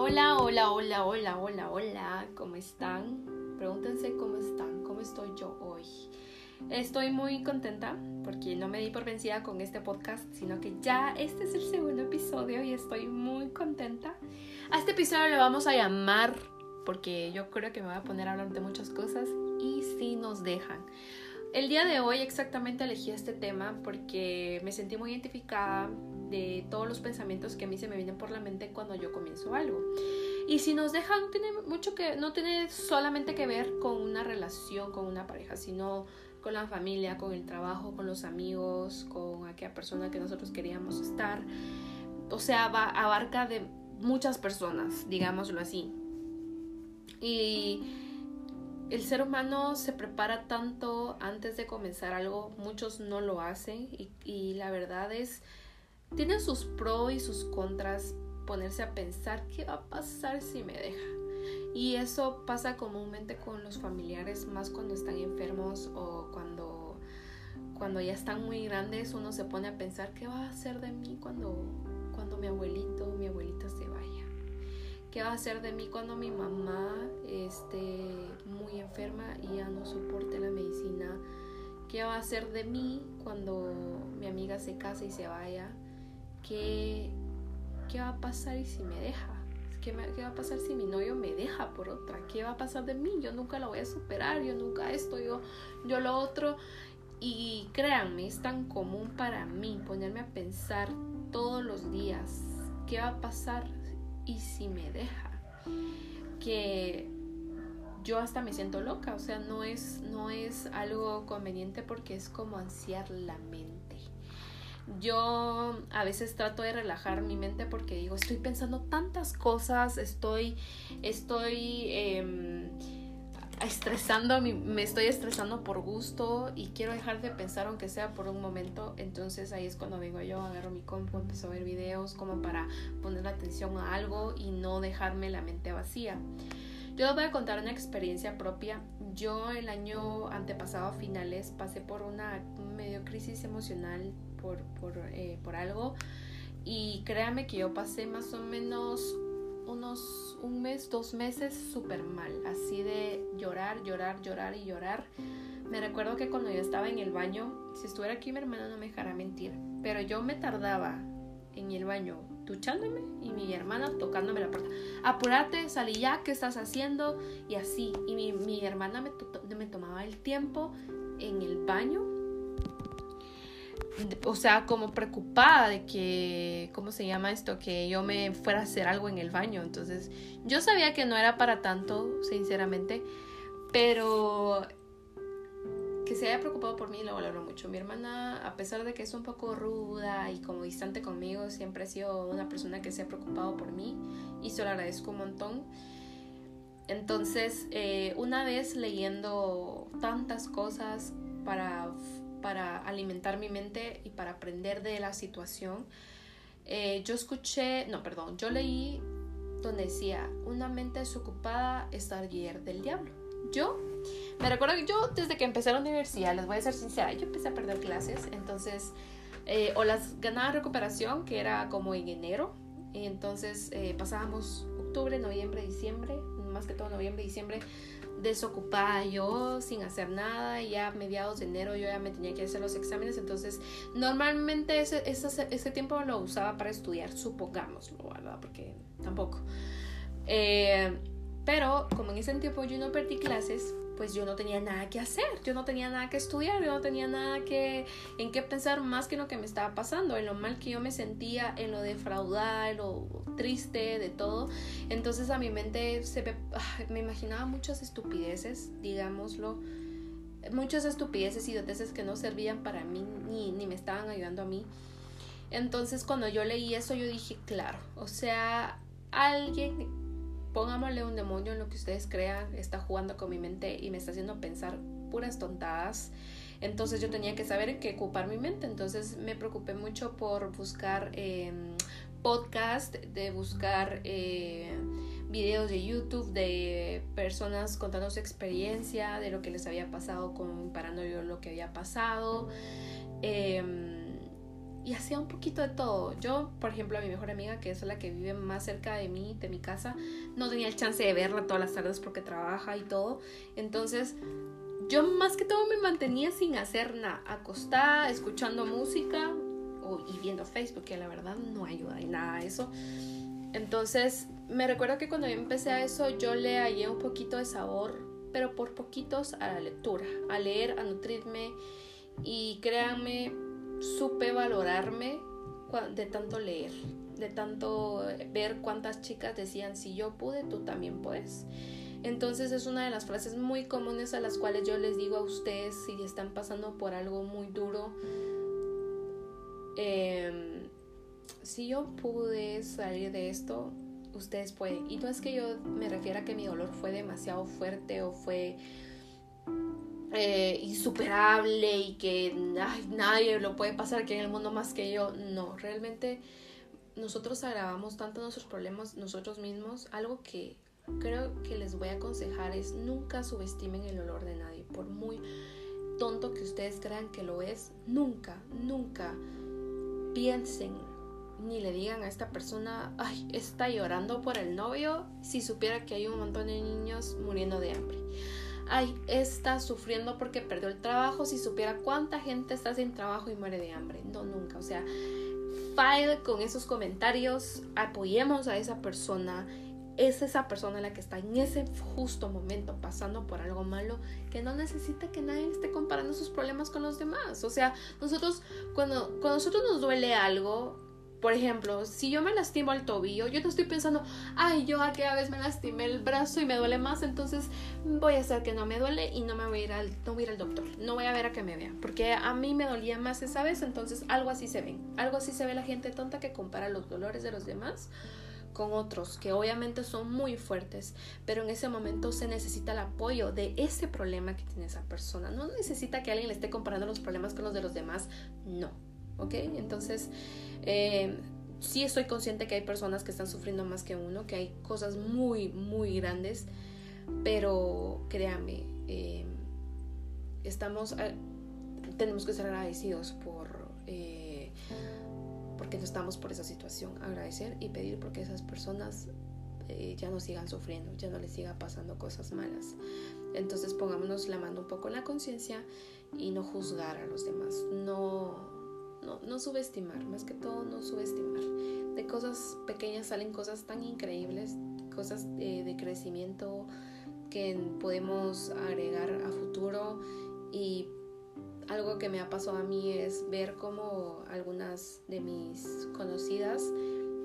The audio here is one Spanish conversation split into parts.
Hola, hola, hola, hola, hola, hola, ¿cómo están? Pregúntense cómo están, cómo estoy yo hoy. Estoy muy contenta porque no me di por vencida con este podcast, sino que ya este es el segundo episodio y estoy muy contenta. A este episodio le vamos a llamar, porque yo creo que me voy a poner a hablar de muchas cosas y si nos dejan. El día de hoy exactamente elegí este tema porque me sentí muy identificada de todos los pensamientos que a mí se me vienen por la mente cuando yo comienzo algo. Y si nos dejan, tiene mucho que, no tiene solamente que ver con una relación, con una pareja, sino con la familia, con el trabajo, con los amigos, con aquella persona que nosotros queríamos estar. O sea, va, abarca de muchas personas, digámoslo así. Y el ser humano se prepara tanto antes de comenzar algo, muchos no lo hacen y, la verdad es, tiene sus pros y sus contras ponerse a pensar qué va a pasar si me deja. Y eso pasa comúnmente con los familiares, más cuando están enfermos o cuando, cuando ya están muy grandes, uno se pone a pensar qué va a hacer de mí cuando, cuando mi abuelito o mi abuelita se vaya. ¿Qué va a hacer de mí cuando mi mamá esté muy enferma y ya no soporte la medicina? ¿Qué va a hacer de mí cuando mi amiga se case y se vaya? ¿Qué, qué va a pasar si me deja? ¿Qué, ¿Qué, va a pasar si mi novio me deja por otra? ¿Qué va a pasar de mí? Yo nunca lo voy a superar, yo nunca esto, yo, yo lo otro. Y créanme, es tan común para mí ponerme a pensar todos los días qué va a pasar y si me deja, que yo hasta me siento loca, o sea, no es, no es algo conveniente porque es como ansiar la mente. Yo a veces trato de relajar mi mente porque digo, estoy pensando tantas cosas, estoy, estoy... Eh, estresando, me estoy estresando por gusto y quiero dejar de pensar aunque sea por un momento, entonces ahí es cuando vengo yo, agarro mi compu, empiezo a ver videos como para poner atención a algo y no dejarme la mente vacía. Yo les voy a contar una experiencia propia. Yo el año antepasado a finales pasé por una medio crisis emocional por, por, eh, por algo y créame que yo pasé más o menos unos un mes, dos meses súper mal, así de llorar, llorar, llorar y llorar. Me recuerdo que cuando yo estaba en el baño, si estuviera aquí mi hermana no me dejara mentir, pero yo me tardaba en el baño duchándome y mi hermana tocándome la puerta. Apúrate, salí ya, ¿qué estás haciendo? Y así. Y mi, mi hermana me, me tomaba el tiempo en el baño o sea, como preocupada de que, ¿cómo se llama esto? Que yo me fuera a hacer algo en el baño. Entonces, yo sabía que no era para tanto, sinceramente, pero que se haya preocupado por mí lo valoro mucho. Mi hermana, a pesar de que es un poco ruda y como distante conmigo, siempre ha sido una persona que se ha preocupado por mí y se lo agradezco un montón. Entonces, eh, una vez leyendo tantas cosas para para alimentar mi mente y para aprender de la situación. Eh, yo escuché, no, perdón, yo leí donde decía, una mente desocupada es taller del diablo. Yo, me recuerdo que yo desde que empecé la universidad, les voy a ser sincera, yo empecé a perder clases, entonces, eh, o las ganaba recuperación, que era como en enero, y entonces eh, pasábamos octubre, noviembre, diciembre, más que todo noviembre, diciembre, desocupada yo sin hacer nada y ya a mediados de enero yo ya me tenía que hacer los exámenes entonces normalmente ese, ese, tiempo lo usaba para estudiar supongámoslo verdad porque tampoco. Eh, pero como en ese tiempo yo no perdí clases pues yo no tenía nada que hacer, yo no tenía nada que estudiar, yo no tenía nada que en qué pensar más que en lo que me estaba pasando, en lo mal que yo me sentía, en lo defraudada, en lo triste de todo. Entonces a mi mente se me, imaginaba muchas estupideces, digámoslo, muchas estupideces y doteces que no servían para mí ni, ni me estaban ayudando a mí. Entonces cuando yo leí eso yo dije, claro, o sea, alguien póngamosle un demonio en lo que ustedes crean, está jugando con mi mente y me está haciendo pensar puras tontadas. Entonces yo tenía que saber qué ocupar mi mente. Entonces me preocupé mucho por buscar eh, podcast, de buscar eh, videos de YouTube de personas contando su experiencia, de lo que les había pasado comparando yo lo que había pasado. Em, y hacía un poquito de todo. Yo, por ejemplo, a mi mejor amiga, que es la que vive más cerca de mí, de mi casa, no tenía el chance de verla todas las tardes porque trabaja y todo. Entonces, yo más que todo me mantenía sin hacer nada, acostada, escuchando música o, y viendo Facebook, que la verdad no ayuda en nada a eso. Entonces, me recuerdo que cuando yo empecé a eso, yo le hallé un poquito de sabor, pero por poquitos a la lectura, a leer, a nutrirme. Y créanme, supe valorarme de tanto leer, de tanto ver cuántas chicas decían, si yo pude, tú también puedes. Entonces es una de las frases muy comunes a las cuales yo les digo a ustedes si están pasando por algo muy duro. Em, si yo pude salir de esto, ustedes pueden. Y no es que yo me refiera a que mi dolor fue demasiado fuerte o fue eh, insuperable y que nadie lo puede pasar aquí en el mundo más que yo. No, realmente nosotros agravamos tanto nuestros problemas nosotros mismos. Algo que creo que les voy a aconsejar es nunca subestimen el olor de nadie. Por muy tonto que ustedes crean que lo es, nunca, nunca piensen ni le digan a esta persona, ay, está llorando por el novio si supiera que hay un montón de niños muriendo de hambre ay, está sufriendo porque perdió el trabajo, si supiera cuánta gente está sin trabajo y muere de hambre. No, nunca. O sea, file con esos comentarios, apoyemos a esa persona. Es esa persona la que está en ese justo momento pasando por algo malo que no necesita que nadie esté comparando sus problemas con los demás. O sea, nosotros, cuando, cuando nosotros nos duele algo, por ejemplo, si yo me lastimo el tobillo, yo no estoy pensando, ay, yo aquella vez me lastimé el brazo y me duele más, entonces voy a hacer que no me duele y no me voy a ir al, no voy al doctor, no voy a ver a que me vea, porque a mí me dolía más esa vez, entonces algo así se ve, algo así se ve la gente tonta que compara los dolores de los demás con otros que obviamente son muy fuertes, pero en ese momento se necesita el apoyo de ese problema que tiene esa persona. No necesita que alguien le esté comparando los problemas con los de los demás, no. ¿Ok? Entonces, eh, sí estoy consciente que hay personas que están sufriendo más que uno, que hay cosas muy, muy grandes, pero créanme, eh, estamos, eh, tenemos que ser agradecidos por, eh, porque no estamos por esa situación, agradecer y pedir porque esas personas ya no sigan sufriendo, ya no les siga pasando cosas malas. Entonces pongámonos la mano un poco en la conciencia y no juzgar a los demás, no no, subestimar, más que todo no subestimar. De cosas pequeñas salen cosas tan increíbles, cosas de, crecimiento que podemos agregar a futuro y algo que me ha pasado a mí es ver cómo algunas de mis conocidas,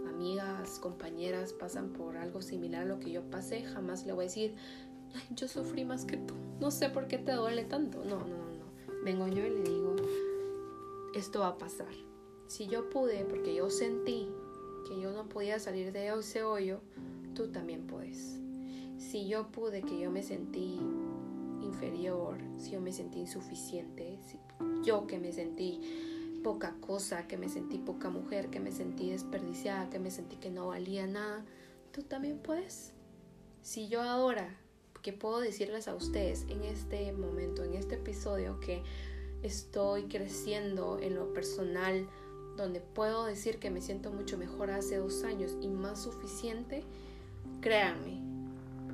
amigas, compañeras pasan por algo similar a lo que yo pasé. Jamás le voy a decir, yo sufrí más que tú, no sé por qué te duele tanto. No, no, no, no. Vengo yo y le digo, esto va a pasar. Si yo pude, porque yo sentí que yo no podía salir de ese hoyo, tú también puedes. Si yo pude, que yo me sentí inferior, si yo me sentí insuficiente, si yo que me sentí poca cosa, que me sentí poca mujer, que me sentí desperdiciada, que me sentí que no valía nada, tú también puedes. Si yo ahora, que puedo decirles a ustedes en este momento, en este episodio, que estoy creciendo en lo personal, donde puedo decir que me siento mucho mejor hace dos años y más suficiente, créanme.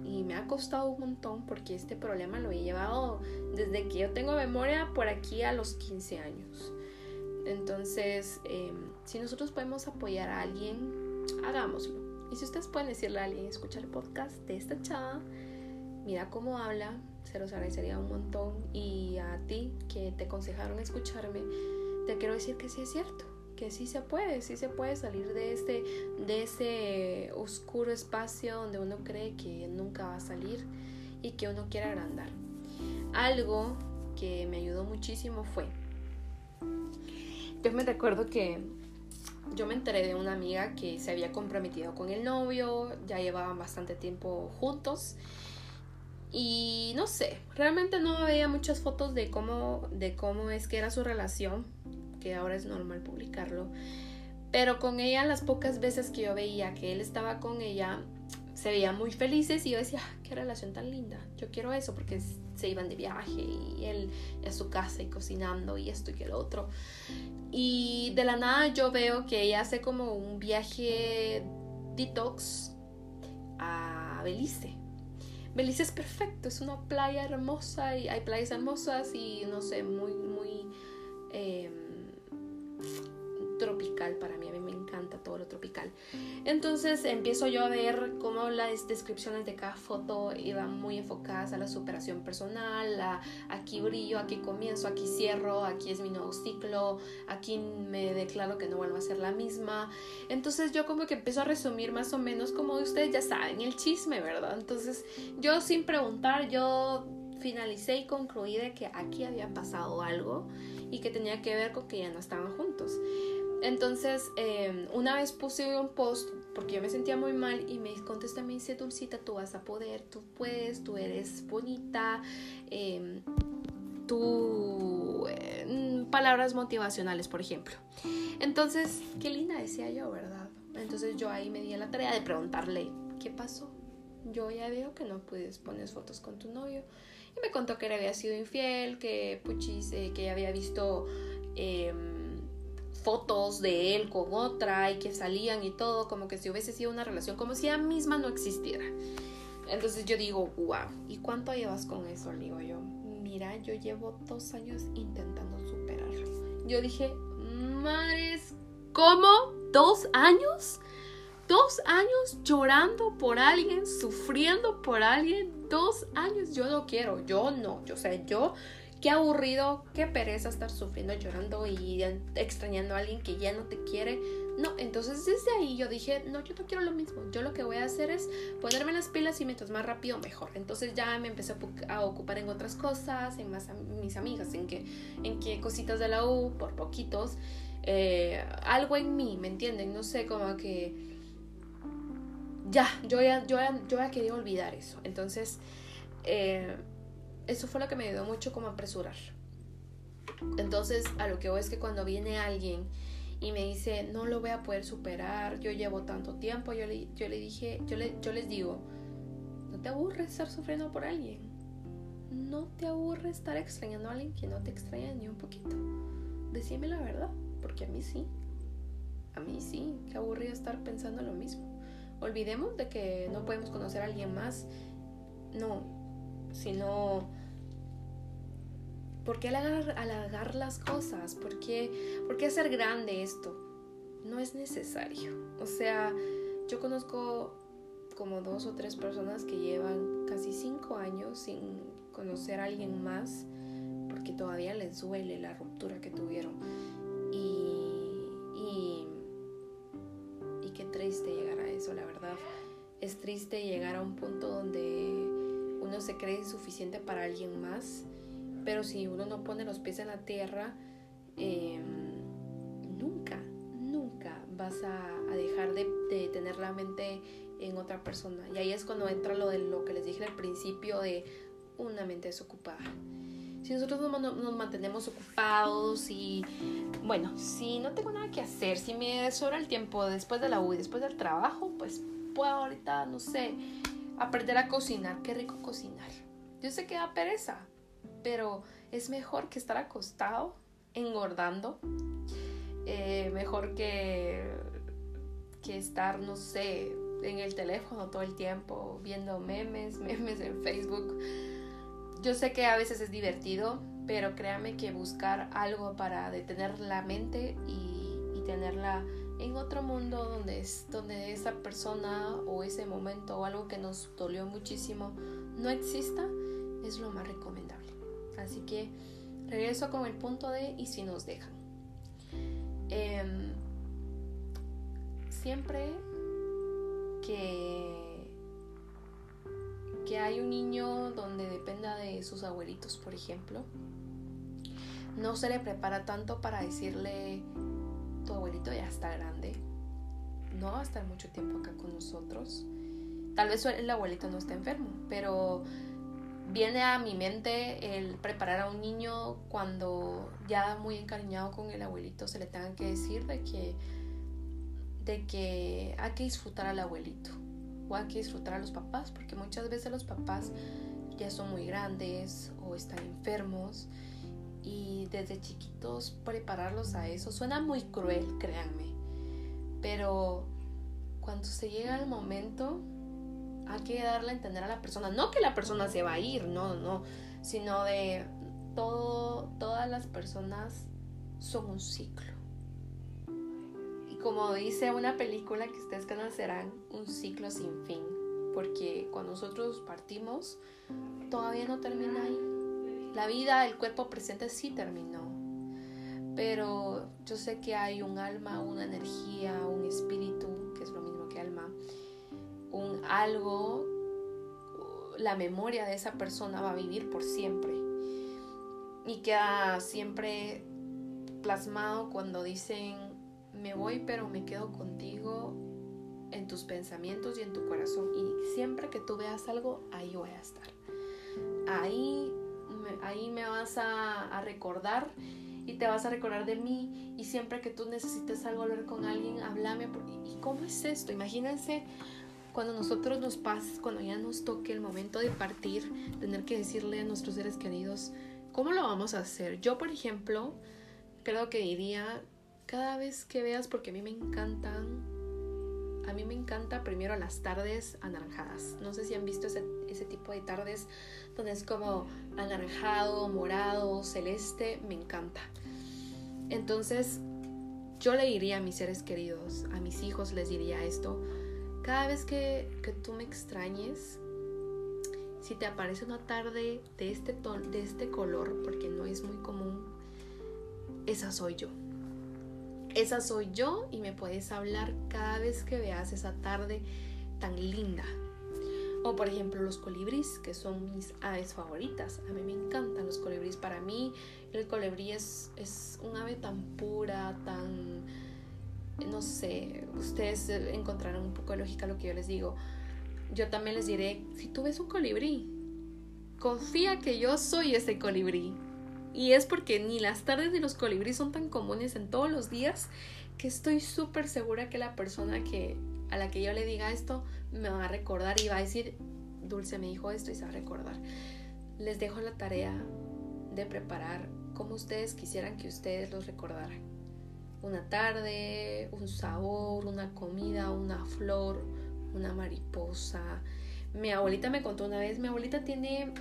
Y me ha costado un montón porque este problema lo he llevado desde que yo tengo memoria por aquí a los 15 años. Entonces, em, si nosotros podemos apoyar a alguien, hagámoslo. Y si ustedes pueden decirle a alguien, escucha el podcast de esta chava, mira cómo habla, se los agradecería un montón. Y a ti que te aconsejaron escucharme, te quiero decir que sí es cierto, que sí se puede, sí se puede salir de este, de ese oscuro espacio donde uno cree que nunca va a salir y que uno quiere agrandar. Algo que me ayudó muchísimo fue, yo me recuerdo que yo me enteré de una amiga que se había comprometido con el novio, ya llevaban bastante tiempo juntos y no sé, realmente no veía muchas fotos de cómo, de cómo es que era su relación, que ahora es normal publicarlo. Pero con ella, las pocas veces que yo veía que él estaba con ella, se veían muy felices y yo decía, ah, qué relación tan linda. Yo quiero eso porque se iban de viaje y él a su casa y cocinando y esto y que lo otro. Y de la nada yo veo que ella hace como un viaje detox a Belice. Belice es perfecto, es una playa hermosa y hay playas hermosas y no sé, muy, muy em, tropical para mí. Tropical. Entonces empiezo yo a ver cómo las descripciones de cada foto iban muy enfocadas a la superación personal, a aquí brillo, aquí comienzo, aquí cierro, aquí es mi nuevo ciclo, aquí me declaro que no vuelvo a ser la misma. Entonces yo como que empiezo a resumir más o menos como ustedes ya saben el chisme, ¿verdad? Entonces yo sin preguntar, yo finalicé y concluí de que aquí había pasado algo y que tenía que ver con que ya no estaban juntos. Entonces, em, una vez puse un post porque yo me sentía muy mal y me contesta, me dice, Dulcita, tú vas a poder, tú puedes, tú eres bonita, eh, tú... palabras motivacionales, por ejemplo. Entonces, qué linda decía yo, ¿verdad? Entonces yo ahí me di la tarea de preguntarle, ¿qué pasó? Yo ya veo que no puedes poner fotos con tu novio. Y me contó que él había sido infiel, que puchis, eh, que había visto... fotos de él con otra y que salían y todo, como que si hubiese sido una relación, como si ella misma no existiera. Entonces yo digo, wow, ¿y cuánto llevas con eso? Le digo yo, mira, yo llevo dos años intentando superarlo. Yo dije, madres, ¿cómo? ¿Dos años? Dos años llorando por alguien, sufriendo por alguien, dos años, yo no quiero, yo no, yo sé, yo Qué aburrido, qué pereza estar sufriendo, llorando y extrañando a alguien que ya no te quiere. No, entonces desde ahí yo dije, no, yo no quiero lo mismo. Yo lo que voy a hacer es ponerme las pilas y mientras más rápido mejor. Entonces ya me empecé a ocupar en otras cosas, en más mis amigas, en que, en que cositas de la U, por poquitos. Eh, algo en mí, ¿me entienden? No sé, como que ya, yo ya, yo ya, yo ya quería olvidar eso. Entonces, eh, eso fue lo que me ayudó mucho como a apresurar. Entonces, a lo que voy es que cuando viene alguien y me dice, no lo voy a poder superar, yo llevo tanto tiempo, yo le, yo le dije, yo, le, yo les digo, no te aburres estar sufriendo por alguien. No te aburre estar extrañando a alguien que no te extraña ni un poquito. Decime la verdad, porque a mí sí. A mí sí, qué aburrido estar pensando lo mismo. Olvidemos de que no podemos conocer a alguien más. No, sino ¿Por qué alargar, las cosas? ¿Por qué, ¿Por qué hacer grande esto? No es necesario. O sea, yo conozco como dos o tres personas que llevan casi cinco años sin conocer a alguien más porque todavía les duele la ruptura que tuvieron. Y, y, y qué triste llegar a eso, la verdad. Es triste llegar a un punto donde uno se cree insuficiente para alguien más pero si uno no pone los pies en la tierra, em, nunca, nunca vas a, dejar de, tener la mente en otra persona. Y ahí es cuando entra lo de lo que les dije al principio de una mente desocupada. Si nosotros nos, nos mantenemos ocupados y, bueno, si no tengo nada que hacer, si me sobra el tiempo después de la U y después del trabajo, pues puedo ahorita, no sé, aprender a cocinar. Qué rico cocinar. Yo sé que da pereza, pero es mejor que estar acostado engordando, eh, mejor que, que estar, no sé, en el teléfono todo el tiempo, viendo memes, memes en Facebook. Yo sé que a veces es divertido, pero créame que buscar algo para detener la mente y, y tenerla en otro mundo donde, es, donde esa persona o ese momento o algo que nos dolió muchísimo no exista, es lo más recomendable. Así que regreso con el punto de y si nos dejan. Em, siempre que, que hay un niño donde dependa de sus abuelitos, por ejemplo, no se le prepara tanto para decirle, tu abuelito ya está grande, no va a estar mucho tiempo acá con nosotros. Tal vez el abuelito no está enfermo, pero viene a mi mente el preparar a un niño cuando ya muy encariñado con el abuelito se le tenga que decir de que de que hay que disfrutar al abuelito o hay que disfrutar a los papás porque muchas veces los papás ya son muy grandes o están enfermos y desde chiquitos prepararlos a eso suena muy cruel, créanme, pero cuando se llega el momento hay que darle a entender a la persona, no que la persona se va a ir, no, no, sino de todo, todas las personas son un ciclo. Y como dice una película que ustedes conocerán, un ciclo sin fin, porque cuando nosotros partimos, todavía no termina ahí. La vida, el cuerpo presente sí terminó, pero yo sé que hay un alma, una energía, un espíritu, que es lo mismo que alma, un algo, la memoria de esa persona va a vivir por siempre. Y queda siempre plasmado cuando dicen me voy pero me quedo contigo en tus pensamientos y en tu corazón y siempre que tú veas algo ahí voy a estar. Ahí ahí me vas a, recordar y te vas a recordar de mí. Y siempre que tú necesites algo hablar con alguien háblame y cómo es esto imagínense cuando nosotros nos pase cuando ya nos toque el momento de partir tener que decirle a nuestros seres queridos cómo lo vamos a hacer yo por ejemplo creo que diría cada vez que veas porque a mí me encantan a mí me encanta primero las tardes anaranjadas. No sé si han visto ese, ese, tipo de tardes donde es como anaranjado, morado, celeste. Me encanta. Entonces, yo le diría a mis seres queridos, a mis hijos les diría esto. Cada vez que, que tú me extrañes, si te aparece una tarde de este, ton, de este color, porque no es muy común, esa soy yo esa soy yo y me puedes hablar cada vez que veas esa tarde tan linda. O por ejemplo los colibríes, que son mis aves favoritas. A mí me encantan los colibríes. Para mí el colibrí es, es un ave tan pura, tan... No sé, ustedes encontrarán un poco de lógica lo que yo les digo. Yo también les diré, si tú ves un colibrí, confía que yo soy ese colibrí. Y es porque ni las tardes ni los colibríes son tan comunes en todos los días que estoy súper segura que la persona que a la que yo le diga esto me va a recordar y va a decir, Dulce me dijo esto y se va a recordar. Les dejo la tarea de preparar como ustedes quisieran que ustedes los recordaran. Una tarde, un sabor, una comida, una flor, una mariposa. Mi abuelita me contó una vez, mi abuelita tiene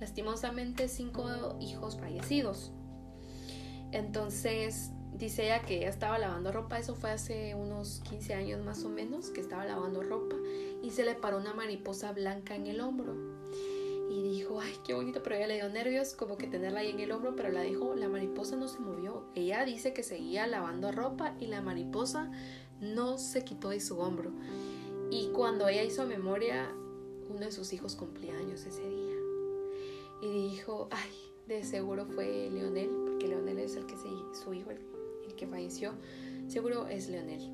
lastimosamente cinco hijos fallecidos. Entonces dice ella que estaba lavando ropa, eso fue hace unos 15 años más o menos, que estaba lavando ropa y se le paró una mariposa blanca en el hombro. Y dijo, ay, qué bonito, pero ella le dio nervios como que tenerla ahí en el hombro, pero la dijo, la mariposa no se movió. Ella dice que seguía lavando ropa y la mariposa no se quitó de su hombro. Y cuando ella hizo memoria, uno de sus hijos cumplía años ese día y dijo, ay, de seguro fue Leonel, porque Leonel es el que se, su hijo, el, que falleció, seguro es Leonel.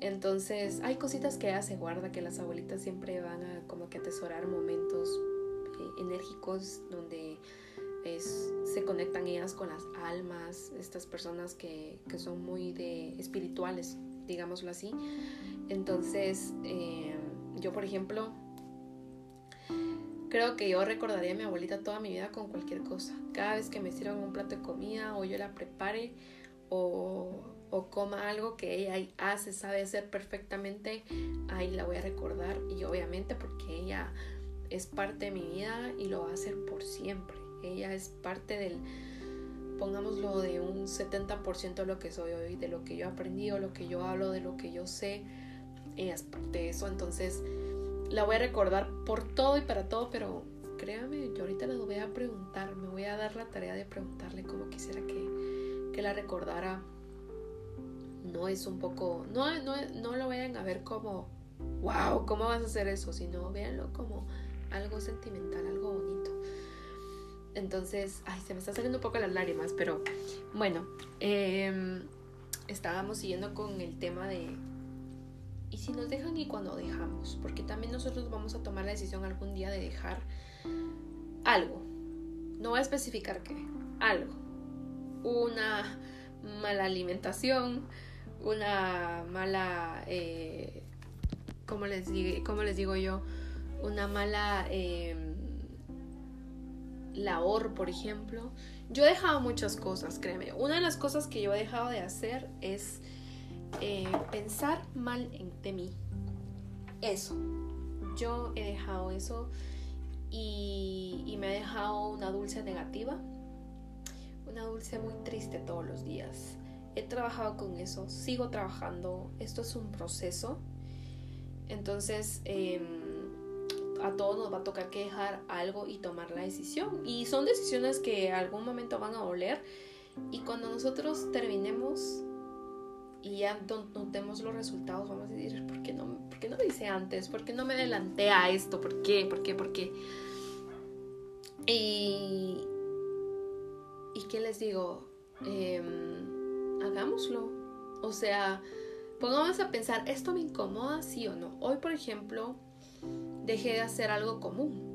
Entonces hay cositas que ella se guarda, que las abuelitas siempre van a como que atesorar momentos enérgicos donde se conectan ellas con las almas, estas personas que, que son muy de espirituales, digámoslo así. Entonces, eh, yo por ejemplo, Creo que yo recordaría a mi abuelita toda mi vida con cualquier cosa. Cada vez que me sirvan un plato de comida o yo la prepare o, o coma algo que ella hace, sabe hacer perfectamente, ahí la voy a recordar y obviamente porque ella es parte de mi vida y lo va a hacer por siempre. Ella es parte del, pongámoslo, de un 70% de lo que soy hoy, de lo que yo aprendí o lo que yo hablo, de lo que yo sé. Ella es parte de eso, entonces la voy a recordar por todo y para todo, pero créame, yo ahorita la voy a preguntar, me voy a dar la tarea de preguntarle cómo quisiera que, que la recordara. No es un poco, no, no, no lo vayan a ver como, wow, ¿cómo vas a hacer eso? Sino véanlo como algo sentimental, algo bonito. Entonces, ay, se me está saliendo un poco las lágrimas, pero bueno, em, estábamos siguiendo con el tema de, y si nos dejan y cuando dejamos, porque también nosotros vamos a tomar la decisión algún día de dejar algo. No voy a especificar qué, algo. Una mala alimentación, una mala, eh, ¿cómo, les digo, les digo yo? Una mala, em, labor, por ejemplo. Yo he dejado muchas cosas, créeme. Una de las cosas que yo he dejado de hacer es eh, pensar mal en, de mí. Eso. Yo he dejado eso y, me ha dejado una dulce negativa. Una dulce muy triste todos los días. He trabajado con eso, sigo trabajando. Esto es un proceso. Entonces, eh, a todos nos va a tocar que dejar algo y tomar la decisión. Y son decisiones que algún momento van a doler. Y cuando nosotros terminemos y ya notemos los resultados, vamos a decir, ¿por qué no, por qué no lo hice antes? ¿Por qué no me adelanté a esto? ¿Por qué? ¿Por qué? ¿Por qué? Y, ¿y qué les digo? Em, hagámoslo. O sea, pongamos a pensar, ¿esto me incomoda, sí o no? Hoy, por ejemplo, dejé de hacer algo común.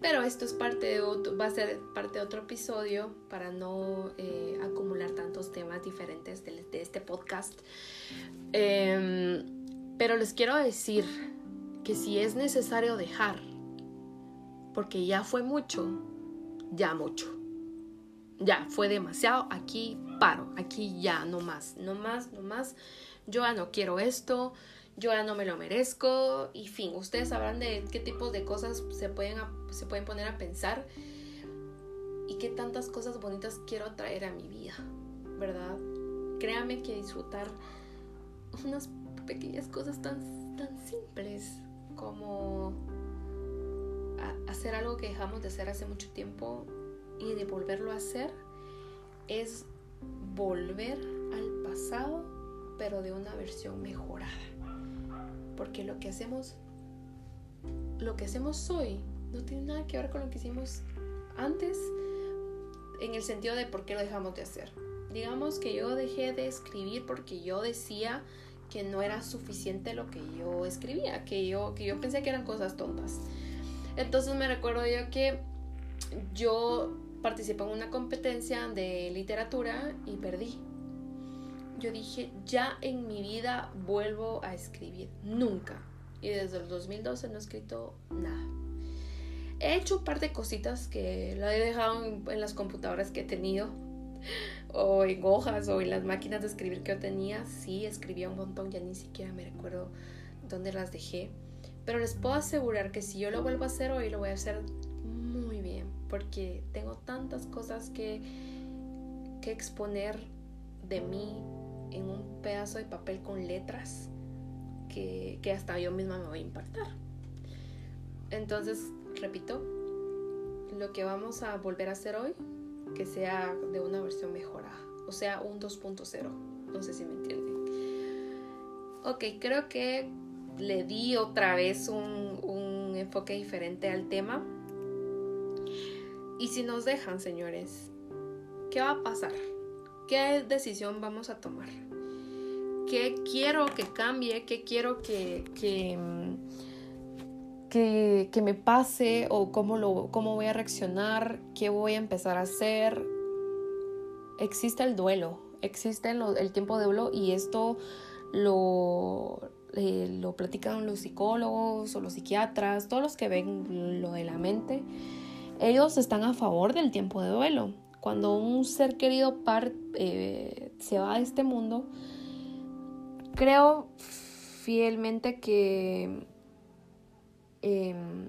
Pero esto es parte de otro, va a ser parte de otro episodio para no eh, acumular tantos temas diferentes de, este podcast. Em, pero les quiero decir que si es necesario dejar, porque ya fue mucho, ya mucho. Ya fue demasiado, aquí paro, aquí ya, no más, no más, no más. Yo ya no quiero esto, yo ya no me lo merezco y fin, ustedes sabrán de qué tipos de cosas se pueden, se pueden poner a pensar y qué tantas cosas bonitas quiero traer a mi vida, ¿verdad? Créame que disfrutar unas pequeñas cosas tan, tan simples como hacer algo que dejamos de hacer hace mucho tiempo y de volverlo a hacer es volver al pasado pero de una versión mejorada porque lo que hacemos, lo que hacemos hoy no tiene nada que ver con lo que hicimos antes en el sentido de por qué lo dejamos de hacer. Digamos que yo dejé de escribir porque yo decía que no era suficiente lo que yo escribía, que yo, que yo pensé que eran cosas tontas. Entonces me recuerdo yo que yo participé en una competencia de literatura y perdí yo dije, ya en mi vida vuelvo a escribir, nunca. Y desde el 2012 no he escrito nada. He hecho un par de cositas que lo he dejado en, las computadoras que he tenido, o en hojas, o en las máquinas de escribir que yo tenía. Sí, escribía un montón, ya ni siquiera me recuerdo dónde las dejé. Pero les puedo asegurar que si yo lo vuelvo a hacer hoy, lo voy a hacer muy bien, porque tengo tantas cosas que, que exponer de mí, en un pedazo de papel con letras que, hasta yo misma me voy a impactar. Entonces, repito, lo que vamos a volver a hacer hoy, que sea de una versión mejorada, o sea, un 2.0. No sé si me entienden. Ok, creo que le di otra vez un, un enfoque diferente al tema. Y si nos dejan, señores, ¿qué va a pasar? ¿Qué decisión vamos a tomar? ¿Qué quiero que cambie? ¿Qué quiero que, que, que, me pase? ¿O cómo, lo, cómo voy a reaccionar? ¿Qué voy a empezar a hacer? Existe el duelo, existe el, tiempo de duelo y esto lo, eh, lo platican los psicólogos o los psiquiatras, todos los que ven lo de la mente. Ellos están a favor del tiempo de duelo cuando un ser querido eh, se va de este mundo, creo fielmente que em,